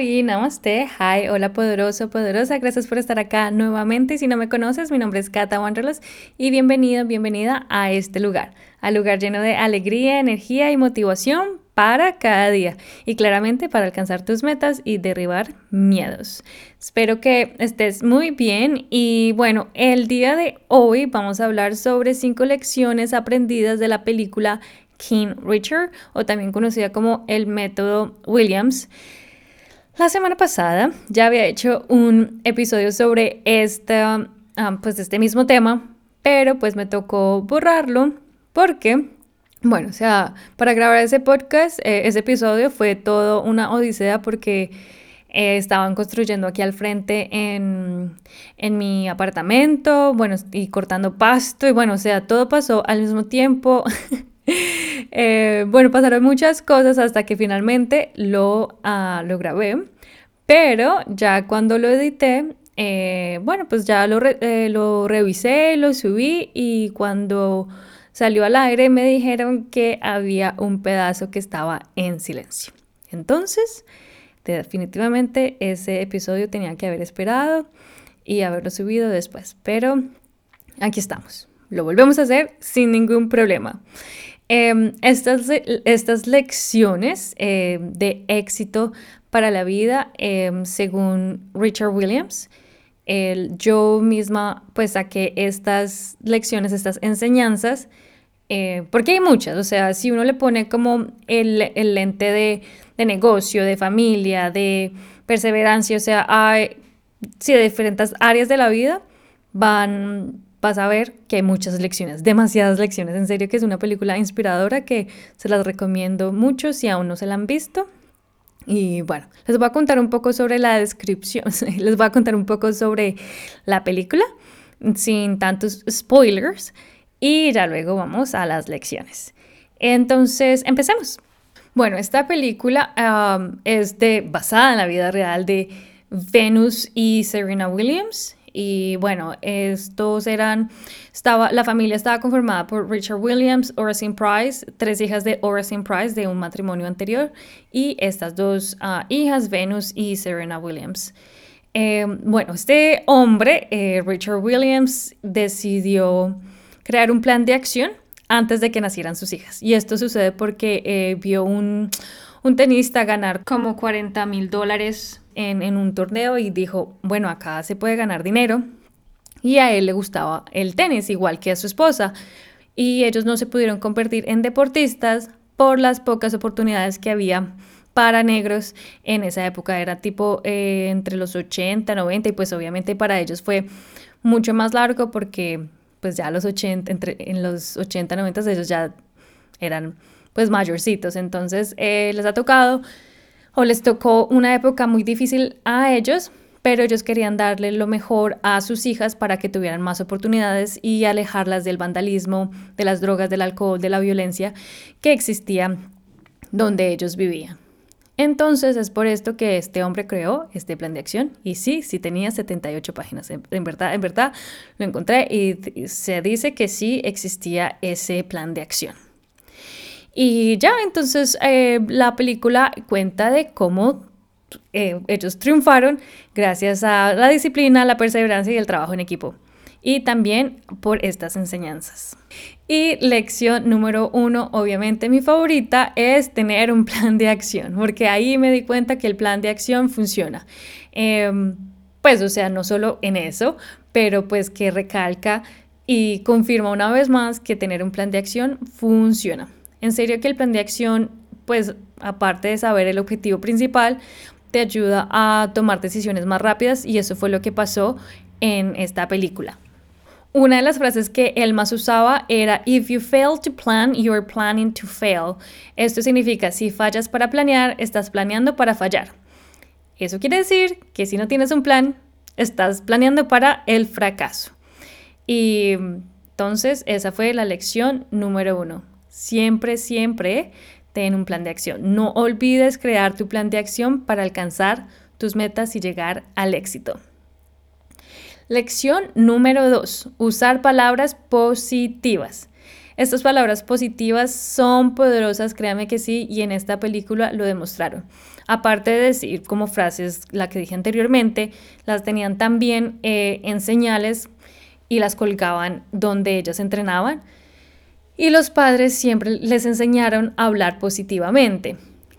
Namaste, hi, hola poderoso, poderosa, gracias por estar acá nuevamente. Si no me conoces, mi nombre es Kata Wanderlos y bienvenido, bienvenida a este lugar, al lugar lleno de alegría, energía y motivación para cada día y claramente para alcanzar tus metas y derribar miedos. Espero que estés muy bien y bueno, el día de hoy vamos a hablar sobre cinco lecciones aprendidas de la película King Richard o también conocida como el método Williams. La semana pasada ya había hecho un episodio sobre esta, ah, pues este mismo tema, pero pues me tocó borrarlo porque, bueno, o sea, para grabar ese podcast, eh, ese episodio fue todo una odisea porque eh, estaban construyendo aquí al frente en, en mi apartamento, bueno, y cortando pasto, y bueno, o sea, todo pasó al mismo tiempo. Eh, bueno, pasaron muchas cosas hasta que finalmente lo, uh, grabé, pero ya cuando lo edité, eh, bueno, pues ya eh, lo revisé, lo subí y cuando salió al aire me dijeron que había un pedazo que estaba en silencio. Entonces, definitivamente ese episodio tenía que haber esperado y haberlo subido después, pero aquí estamos. Lo volvemos a hacer sin ningún problema. Em, estas, estas, lecciones eh, de éxito para la vida, em, según Richard Williams, yo misma pues saqué estas lecciones, estas enseñanzas, eh, porque hay muchas, o sea, si uno le pone como el, lente de, negocio, de familia, de perseverancia, o sea, hay, de diferentes áreas de la vida, van vas a ver que hay muchas lecciones, demasiadas lecciones. En serio que es una película inspiradora que se las recomiendo mucho si aún no se la han visto. Y bueno, les voy a contar un poco sobre la descripción, les voy a contar un poco sobre la película sin tantos spoilers y ya luego vamos a las lecciones. Entonces, empecemos. Bueno, esta película es de, basada en la vida real de Venus y Serena Williams y bueno, estos eran, estaba, la familia estaba conformada por Richard Williams, Oracine Price, tres hijas de Oracine Price de un matrimonio anterior y estas dos ah, hijas, Venus y Serena Williams. Eh, bueno, este hombre, eh, Richard Williams, decidió crear un plan de acción antes de que nacieran sus hijas. Y esto sucede porque eh, vio un, un tenista ganar como 40 mil dólares en, un torneo y dijo, bueno, acá se puede ganar dinero. Y a él le gustaba el tenis, igual que a su esposa. Y ellos no se pudieron convertir en deportistas por las pocas oportunidades que había para negros en esa época. Era tipo eh, entre los 80, 90 y pues obviamente para ellos fue mucho más largo porque pues ya los 80, entre, en los 80, 90 ellos ya eran pues mayorcitos. Entonces eh, les ha tocado o les tocó una época muy difícil a ellos, pero ellos querían darle lo mejor a sus hijas para que tuvieran más oportunidades y alejarlas del vandalismo, de las drogas, del alcohol, de la violencia que existía donde ellos vivían. Entonces es por esto que este hombre creó este plan de acción y sí, sí tenía 78 páginas. En, verdad, en verdad lo encontré y se dice que sí existía ese plan de acción. Y ya, entonces eh, la película cuenta de cómo eh, ellos triunfaron gracias a la disciplina, la perseverancia y el trabajo en equipo. Y también por estas enseñanzas. Y lección número uno, obviamente mi favorita, es tener un plan de acción, porque ahí me di cuenta que el plan de acción funciona. Em, pues, o sea, no solo en eso, pero pues que recalca y confirma una vez más que tener un plan de acción funciona. En serio que el plan de acción, pues aparte de saber el objetivo principal, te ayuda a tomar decisiones más rápidas y eso fue lo que pasó en esta película. Una de las frases que él más usaba era If you fail to plan, you're planning to fail. Esto significa si fallas para planear, estás planeando para fallar. Eso quiere decir que si no tienes un plan, estás planeando para el fracaso. Y entonces esa fue la lección número uno. Siempre, siempre ten un plan de acción. No olvides crear tu plan de acción para alcanzar tus metas y llegar al éxito. Lección número 2. Usar palabras positivas. Estas palabras positivas son poderosas, créame que sí, y en esta película lo demostraron. Aparte de decir como frases, la que dije anteriormente, las tenían también eh, en señales y las colgaban donde ellas entrenaban. Y los padres siempre les enseñaron a hablar positivamente.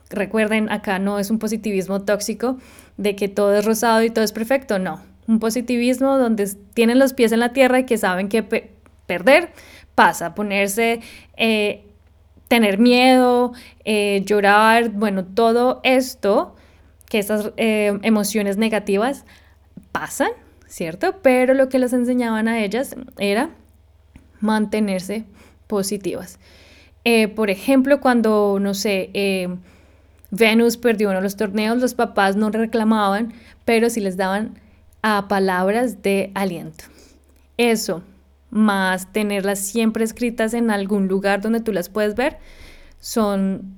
Recuerden, acá no es un positivismo tóxico de que todo es rosado y todo es perfecto, no. Un positivismo donde tienen los pies en la tierra y que saben que perder pasa, ponerse, eh, tener miedo, eh, llorar, bueno, todo esto, que esas eh, emociones negativas pasan, ¿cierto? Pero lo que les enseñaban a ellas era mantenerse positivas. por ejemplo, cuando, no sé, Venus perdió uno de los torneos, los papás no reclamaban, pero sí les daban a palabras de aliento. Eso, más tenerlas siempre escritas en algún lugar donde tú las puedes ver, son,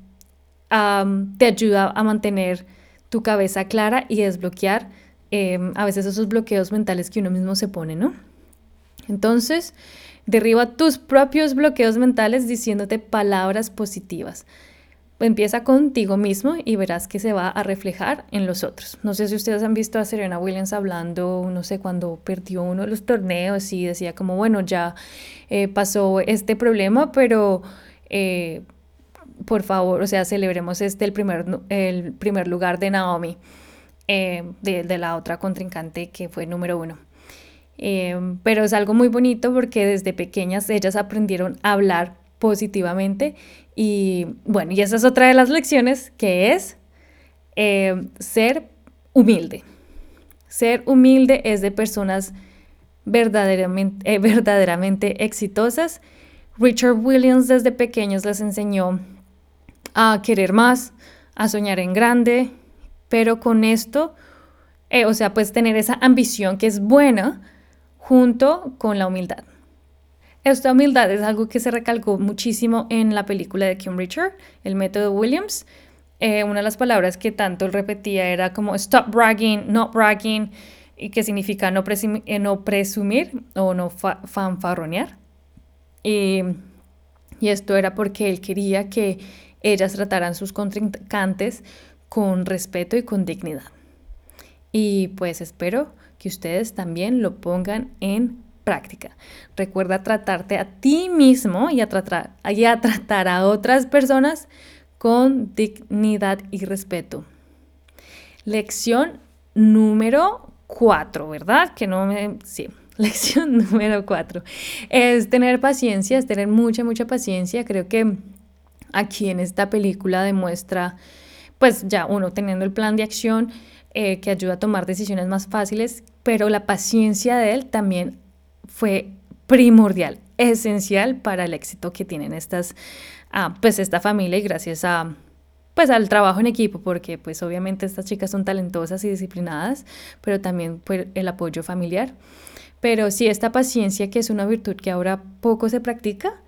te ayuda a mantener tu cabeza clara y desbloquear em, a veces esos bloqueos mentales que uno mismo se pone, ¿no? Entonces, derriba tus propios bloqueos mentales diciéndote palabras positivas. Empieza contigo mismo y verás que se va a reflejar en los otros. No sé si ustedes han visto a Serena Williams hablando, no sé, cuando perdió uno de los torneos y decía como, bueno, ya eh, pasó este problema, pero eh, por favor, o sea, celebremos este el primer, el primer lugar de Naomi, eh, de, de, la otra contrincante que fue número uno. Pero es algo muy bonito porque desde pequeñas ellas aprendieron a hablar positivamente y bueno, y esa es otra de las lecciones que es eh, ser humilde. Ser humilde es de personas verdaderamente, eh, verdaderamente exitosas. Richard Williams desde pequeños les enseñó a querer más, a soñar en grande, pero con esto, eh, o sea, pues tener esa ambición que es buena junto con la humildad. Esta humildad es algo que se recalcó muchísimo en la película de Kim Richard, el método Williams. Eh, una de las palabras que tanto él repetía era como stop bragging, not bragging, y que significa no, eh, no presumir o no fanfarronear. Y, y esto era porque él quería que ellas trataran sus contrincantes con respeto y con dignidad. Y pues espero que ustedes también lo pongan en práctica. Recuerda tratarte a ti mismo y a tratar, a otras personas con dignidad y respeto. Lección número cuatro, ¿verdad? Que no me... Sí. Lección número cuatro es tener paciencia, es tener mucha, mucha paciencia. Creo que aquí en esta película demuestra, pues ya uno teniendo el plan de acción eh, que ayuda a tomar decisiones más fáciles, pero la paciencia de él también fue primordial, esencial para el éxito que tienen estas, ah, pues esta familia y gracias a, pues al trabajo en equipo, porque pues obviamente estas chicas son talentosas y disciplinadas, pero también por el apoyo familiar. Pero sí, esta paciencia que es una virtud que ahora poco se practica,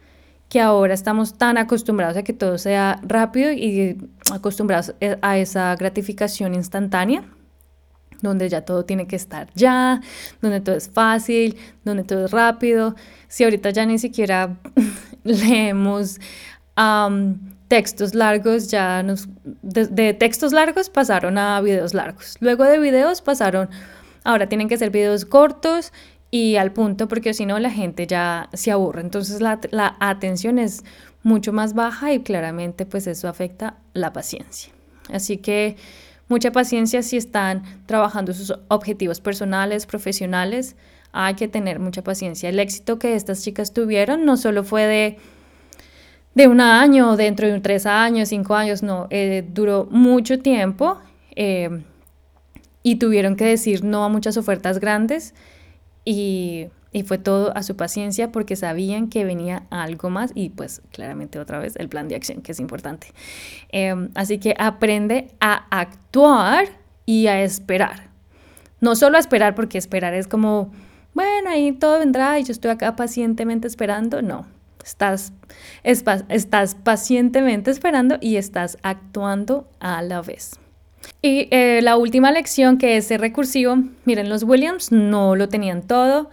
que ahora estamos tan acostumbrados a que todo sea rápido y acostumbrados eh, a esa gratificación instantánea, donde ya todo tiene que estar ya, donde todo es fácil, donde todo es rápido. Si ahorita ya ni siquiera leemos textos largos, ya nos, de, textos largos pasaron a videos largos. Luego de videos pasaron, ahora tienen que ser videos cortos y al punto, porque si no la gente ya se aburre. Entonces la, la atención es mucho más baja y claramente pues eso afecta la paciencia. Así que Mucha paciencia si están trabajando sus objetivos personales, profesionales. Hay que tener mucha paciencia. El éxito que estas chicas tuvieron no solo fue de, de un año, dentro de un tres años, cinco años, no, eh, duró mucho tiempo eh, y tuvieron que decir no a muchas ofertas grandes y y fue todo a su paciencia porque sabían que venía algo más y pues claramente otra vez el plan de acción que es importante. Em, así que aprende a actuar y a esperar. No solo a esperar porque esperar es como, bueno, ahí todo vendrá y yo estoy acá pacientemente esperando. No, estás, estás pacientemente esperando y estás actuando a la vez. Y eh, la última lección que es ser recursivo, miren, los Williams no lo tenían todo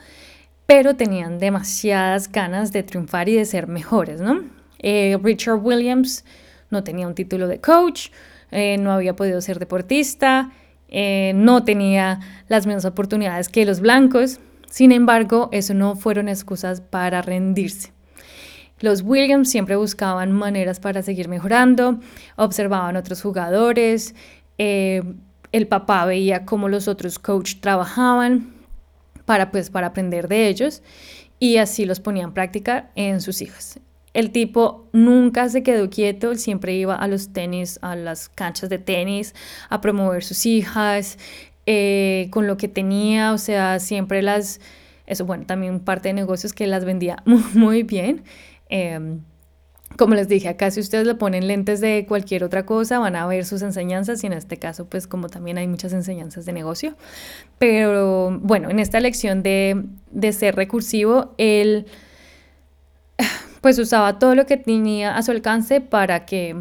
pero tenían demasiadas ganas de triunfar y de ser mejores, ¿no? Eh, Richard Williams no tenía un título de coach, eh, no había podido ser deportista, eh, no tenía las mismas oportunidades que los blancos. Sin embargo, eso no fueron excusas para rendirse. Los Williams siempre buscaban maneras para seguir mejorando, observaban otros jugadores, el papá veía cómo los otros coaches trabajaban para, pues, para aprender de ellos y así los ponía en práctica en sus hijas. El tipo nunca se quedó quieto, siempre iba a los tenis, a las canchas de tenis, a promover sus hijas, eh, con lo que tenía, o sea, siempre las, eso bueno, también parte de negocios que las vendía muy, bien. Em, como les dije, acá si ustedes le ponen lentes de cualquier otra cosa, van a ver sus enseñanzas y en este caso, pues como también hay muchas enseñanzas de negocio. Pero bueno, en esta lección de, de ser recursivo, él pues usaba todo lo que tenía a su alcance para que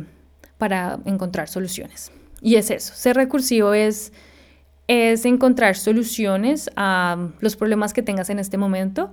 para encontrar soluciones. Y es eso, ser recursivo es es encontrar soluciones a los problemas que tengas en este momento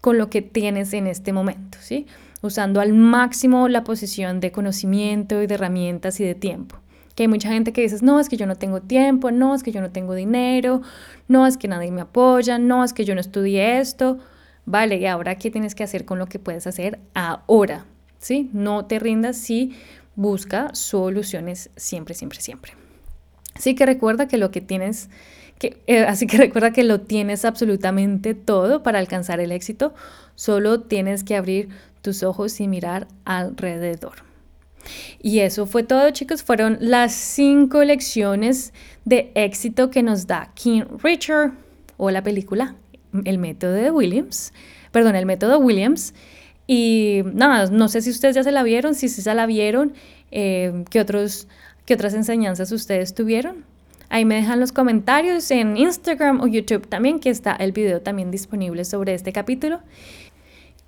con lo que tienes en este momento, ¿sí? Usando al máximo la posición de conocimiento y de herramientas y de tiempo. Que hay mucha gente que dice, no, es que yo no tengo tiempo, no, es que yo no tengo dinero, no, es que nadie me apoya, no, es que yo no estudié esto. Vale, ¿y ahora qué tienes que hacer con lo que puedes hacer ahora? ¿Sí? No te rindas si busca soluciones siempre, siempre, siempre. Así que recuerda que lo que tienes, eh, así que recuerda que lo tienes absolutamente todo para alcanzar el éxito. Solo tienes que abrir tus ojos y mirar alrededor. Y eso fue todo, chicos. Fueron las cinco lecciones de éxito que nos da King Richard o la película el método de Williams, perdón, el método Williams. Y nada, no sé si ustedes ya se la vieron, si sí se la vieron, eh, ¿qué, otros, ¿qué otras enseñanzas ustedes tuvieron? Ahí me dejan los comentarios en Instagram o YouTube también, que está el video también disponible sobre este capítulo.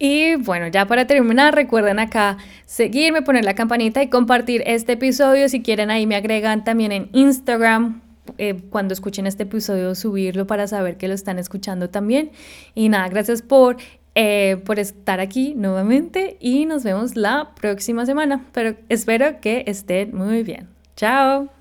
Y bueno, ya para terminar, recuerden acá seguirme, poner la campanita y compartir este episodio. Si quieren, ahí me agregan también en Instagram eh, cuando escuchen este episodio subirlo para saber que lo están escuchando también. Y nada, gracias por, eh, por estar aquí nuevamente y nos vemos la próxima semana. Pero espero que estén muy bien. Chao.